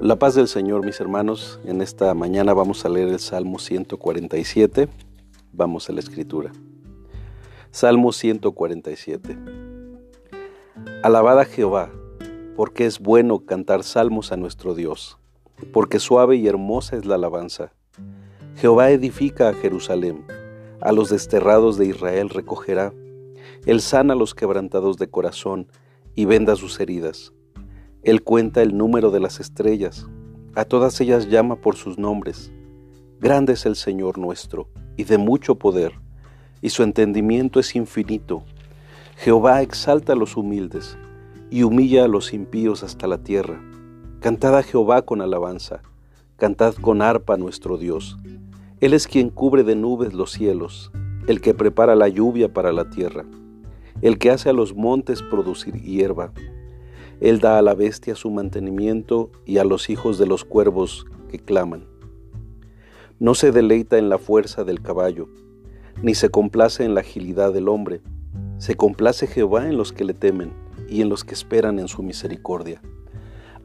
La paz del Señor, mis hermanos. En esta mañana vamos a leer el Salmo 147. Vamos a la escritura. Salmo 147. Alabad a Jehová, porque es bueno cantar salmos a nuestro Dios, porque suave y hermosa es la alabanza. Jehová edifica a Jerusalén, a los desterrados de Israel recogerá. Él sana a los quebrantados de corazón y venda sus heridas. Él cuenta el número de las estrellas, a todas ellas llama por sus nombres. Grande es el Señor nuestro, y de mucho poder, y su entendimiento es infinito. Jehová exalta a los humildes, y humilla a los impíos hasta la tierra. Cantad a Jehová con alabanza, cantad con arpa nuestro Dios. Él es quien cubre de nubes los cielos, el que prepara la lluvia para la tierra, el que hace a los montes producir hierba él da a la bestia su mantenimiento y a los hijos de los cuervos que claman. No se deleita en la fuerza del caballo, ni se complace en la agilidad del hombre. Se complace Jehová en los que le temen y en los que esperan en su misericordia.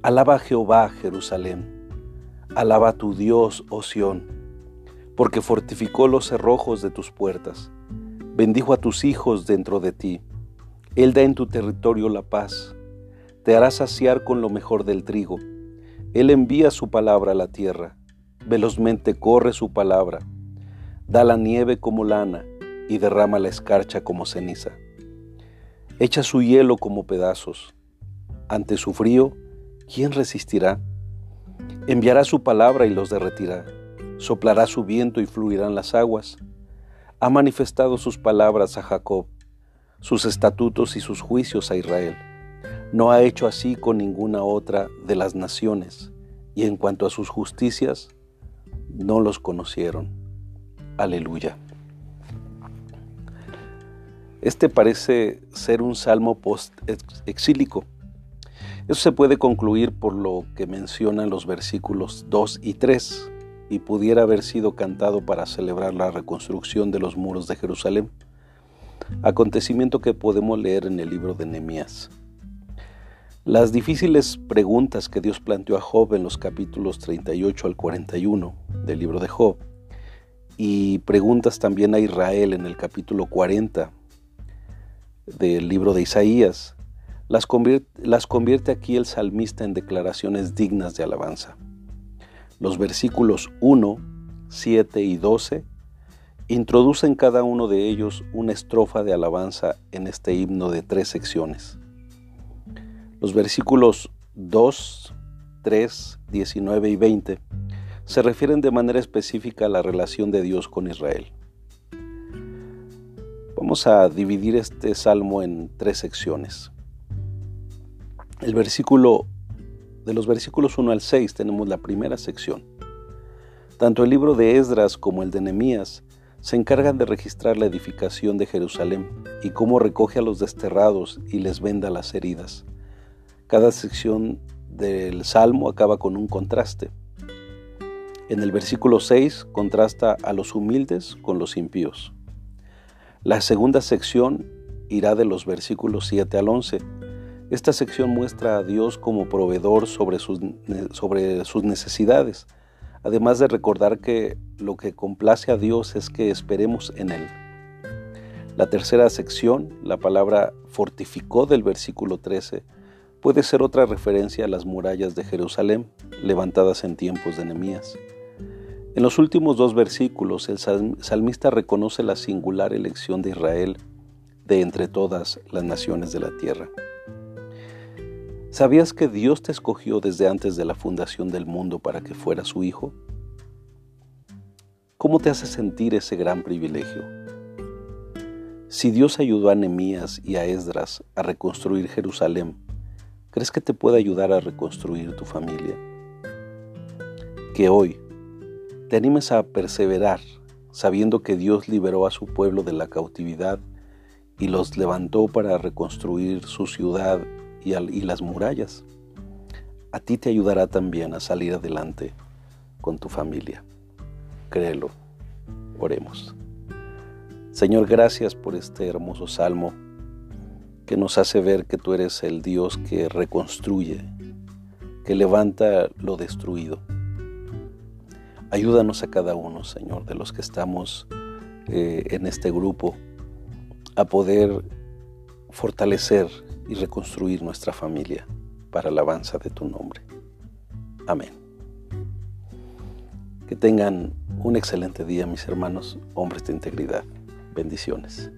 Alaba a Jehová, Jerusalén. Alaba a tu Dios, oh Sión, porque fortificó los cerrojos de tus puertas. Bendijo a tus hijos dentro de ti. Él da en tu territorio la paz te hará saciar con lo mejor del trigo. Él envía su palabra a la tierra, velozmente corre su palabra, da la nieve como lana y derrama la escarcha como ceniza. Echa su hielo como pedazos. Ante su frío, ¿quién resistirá? Enviará su palabra y los derretirá. Soplará su viento y fluirán las aguas. Ha manifestado sus palabras a Jacob, sus estatutos y sus juicios a Israel. No ha hecho así con ninguna otra de las naciones, y en cuanto a sus justicias, no los conocieron. Aleluya. Este parece ser un salmo post-exílico. Eso se puede concluir por lo que mencionan los versículos 2 y 3, y pudiera haber sido cantado para celebrar la reconstrucción de los muros de Jerusalén, acontecimiento que podemos leer en el libro de Nehemías. Las difíciles preguntas que Dios planteó a Job en los capítulos 38 al 41 del libro de Job y preguntas también a Israel en el capítulo 40 del libro de Isaías, las convierte, las convierte aquí el salmista en declaraciones dignas de alabanza. Los versículos 1, 7 y 12 introducen cada uno de ellos una estrofa de alabanza en este himno de tres secciones. Los versículos 2, 3, 19 y 20 se refieren de manera específica a la relación de Dios con Israel. Vamos a dividir este salmo en tres secciones. El versículo de los versículos 1 al 6 tenemos la primera sección. Tanto el libro de Esdras como el de Nehemías se encargan de registrar la edificación de Jerusalén y cómo recoge a los desterrados y les venda las heridas. Cada sección del Salmo acaba con un contraste. En el versículo 6 contrasta a los humildes con los impíos. La segunda sección irá de los versículos 7 al 11. Esta sección muestra a Dios como proveedor sobre sus, sobre sus necesidades, además de recordar que lo que complace a Dios es que esperemos en Él. La tercera sección, la palabra fortificó del versículo 13, puede ser otra referencia a las murallas de Jerusalén levantadas en tiempos de Nehemías. En los últimos dos versículos, el salmista reconoce la singular elección de Israel de entre todas las naciones de la tierra. ¿Sabías que Dios te escogió desde antes de la fundación del mundo para que fuera su hijo? ¿Cómo te hace sentir ese gran privilegio? Si Dios ayudó a Nehemías y a Esdras a reconstruir Jerusalén, ¿Crees que te puede ayudar a reconstruir tu familia? Que hoy te animes a perseverar sabiendo que Dios liberó a su pueblo de la cautividad y los levantó para reconstruir su ciudad y, las murallas. A ti te ayudará también a salir adelante con tu familia. Créelo. Oremos. Señor, gracias por este hermoso salmo que nos hace ver que tú eres el Dios que reconstruye, que levanta lo destruido. Ayúdanos a cada uno, Señor, de los que estamos eh, en este grupo, a poder fortalecer y reconstruir nuestra familia para alabanza de tu nombre. Amén. Que tengan un excelente día, mis hermanos, hombres de integridad. Bendiciones.